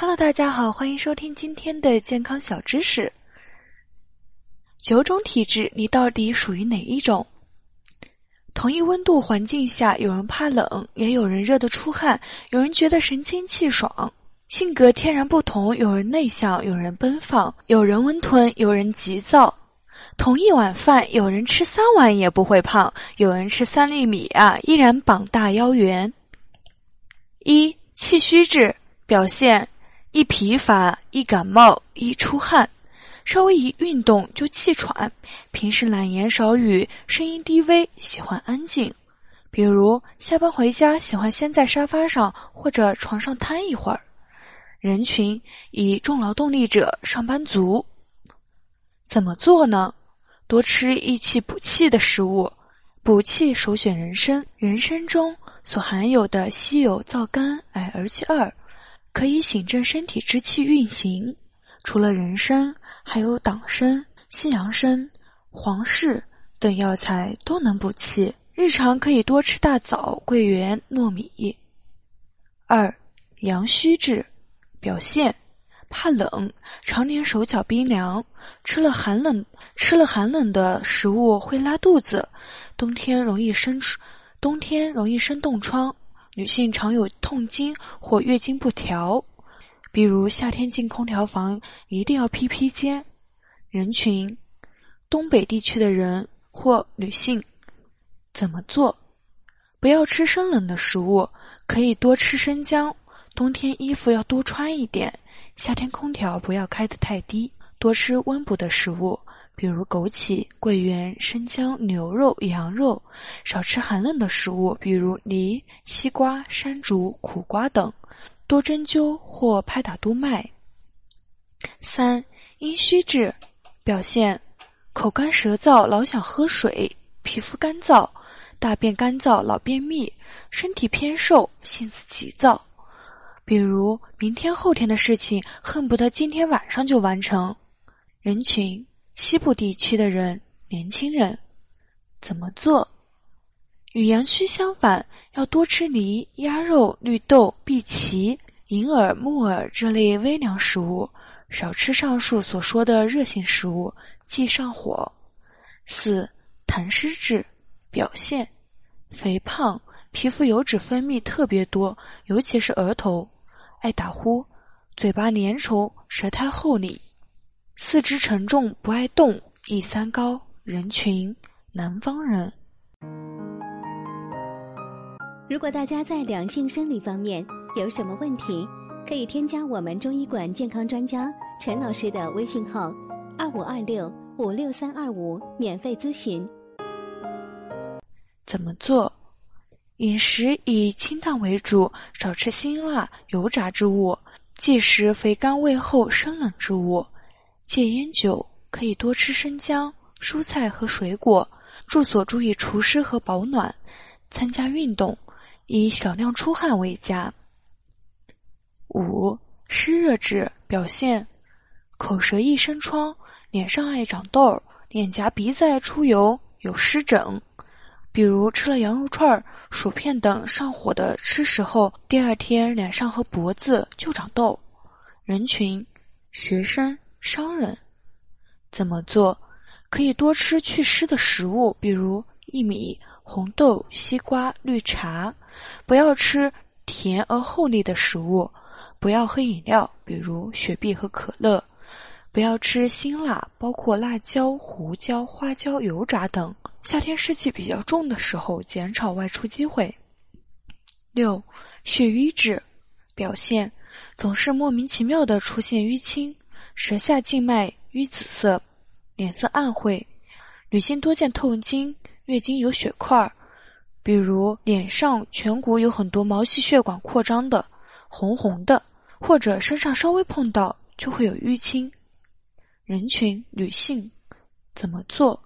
Hello，大家好，欢迎收听今天的健康小知识。九种体质，你到底属于哪一种？同一温度环境下，有人怕冷，也有人热得出汗，有人觉得神清气爽。性格天然不同，有人内向，有人奔放，有人温吞，有人急躁。同一碗饭，有人吃三碗也不会胖，有人吃三粒米啊依然膀大腰圆。一气虚质表现：一疲乏，一感冒，一出汗，稍微一运动就气喘。平时懒言少语，声音低微，喜欢安静。比如下班回家，喜欢先在沙发上或者床上瘫一会儿。人群以重劳动力者、上班族，怎么做呢？多吃益气补气的食物，补气首选人参。人参中所含有的稀有皂苷、矮而气二，可以醒振身体之气运行。除了人参，还有党参、西洋参、黄芪等药材都能补气。日常可以多吃大枣、桂圆、糯米。二阳虚质。表现怕冷，常年手脚冰凉，吃了寒冷吃了寒冷的食物会拉肚子，冬天容易生冬天容易生冻疮，女性常有痛经或月经不调，比如夏天进空调房一定要披披肩。人群东北地区的人或女性怎么做？不要吃生冷的食物，可以多吃生姜。冬天衣服要多穿一点，夏天空调不要开得太低，多吃温补的食物，比如枸杞、桂圆、生姜、牛肉、羊肉，少吃寒冷的食物，比如梨、西瓜、山竹、苦瓜等，多针灸或拍打督脉。三阴虚质，表现口干舌燥，老想喝水，皮肤干燥，大便干燥，老便秘，身体偏瘦，性子急躁。比如明天后天的事情，恨不得今天晚上就完成。人群西部地区的人，年轻人怎么做？与阳虚相反，要多吃梨、鸭肉、绿豆、荸荠、银耳、木耳这类微凉食物，少吃上述所说的热性食物，忌上火。四痰湿质表现：肥胖，皮肤油脂分泌特别多，尤其是额头。爱打呼，嘴巴粘稠，舌苔厚腻，四肢沉重，不爱动，易三高。人群南方人。如果大家在两性生理方面有什么问题，可以添加我们中医馆健康专家陈老师的微信号：二五二六五六三二五，免费咨询。怎么做？饮食以清淡为主，少吃辛辣、油炸之物，忌食肥甘味厚、生冷之物，戒烟酒，可以多吃生姜、蔬菜和水果。住所注意除湿和保暖，参加运动，以小量出汗为佳。五湿热质表现：口舌易生疮，脸上爱长痘，脸颊鼻子爱出油，有湿疹。比如吃了羊肉串、薯片等上火的吃食后，第二天脸上和脖子就长痘。人群：学生、商人。怎么做？可以多吃祛湿的食物，比如薏米、红豆、西瓜、绿茶。不要吃甜而厚腻的食物，不要喝饮料，比如雪碧和可乐。不要吃辛辣，包括辣椒、胡椒、花椒、油炸等。夏天湿气比较重的时候，减少外出机会。六，血瘀质表现总是莫名其妙的出现淤青，舌下静脉瘀紫色，脸色暗晦。女性多见痛经、月经有血块，比如脸上颧骨有很多毛细血管扩张的，红红的，或者身上稍微碰到就会有淤青。人群女性怎么做？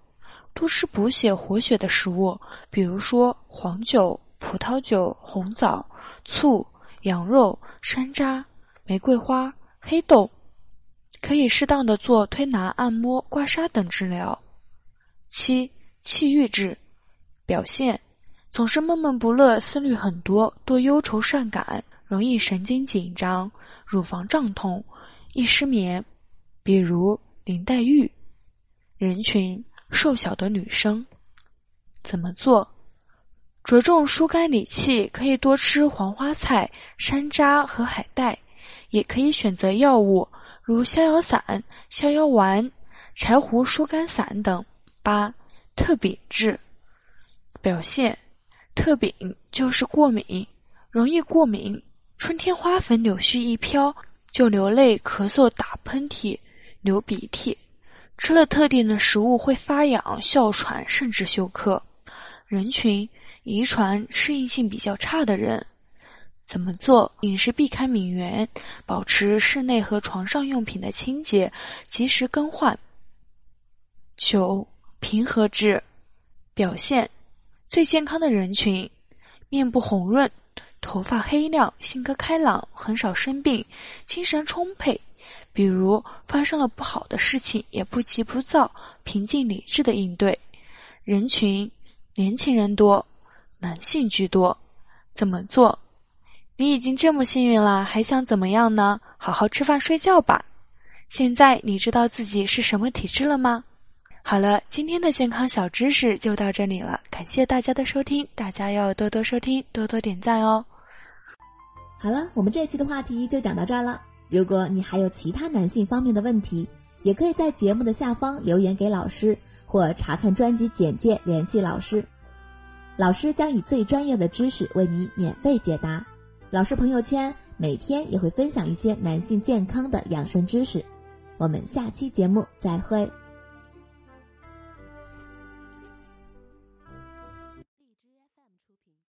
多吃补血活血的食物，比如说黄酒、葡萄酒、红枣、醋、羊肉、山楂、玫瑰花、黑豆，可以适当的做推拿、按摩、刮痧等治疗。七气郁质表现总是闷闷不乐，思虑很多，多忧愁善感，容易神经紧张、乳房胀痛、易失眠，比如林黛玉。人群瘦小的女生怎么做？着重疏肝理气，可以多吃黄花菜、山楂和海带，也可以选择药物如逍遥散、逍遥丸、柴胡疏肝散等。八特禀质表现，特禀就是过敏，容易过敏。春天花粉柳絮一飘，就流泪、咳嗽、打喷嚏、流鼻涕。吃了特定的食物会发痒、哮喘，甚至休克。人群遗传适应性比较差的人，怎么做？饮食避开敏源，保持室内和床上用品的清洁，及时更换。九平和质表现最健康的人群，面部红润，头发黑亮，性格开朗，很少生病，精神充沛。比如发生了不好的事情，也不急不躁，平静理智的应对。人群年轻人多，男性居多。怎么做？你已经这么幸运了，还想怎么样呢？好好吃饭睡觉吧。现在你知道自己是什么体质了吗？好了，今天的健康小知识就到这里了，感谢大家的收听，大家要多多收听，多多点赞哦。好了，我们这期的话题就讲到这儿了。如果你还有其他男性方面的问题，也可以在节目的下方留言给老师，或查看专辑简介联系老师。老师将以最专业的知识为你免费解答。老师朋友圈每天也会分享一些男性健康的养生知识。我们下期节目再会。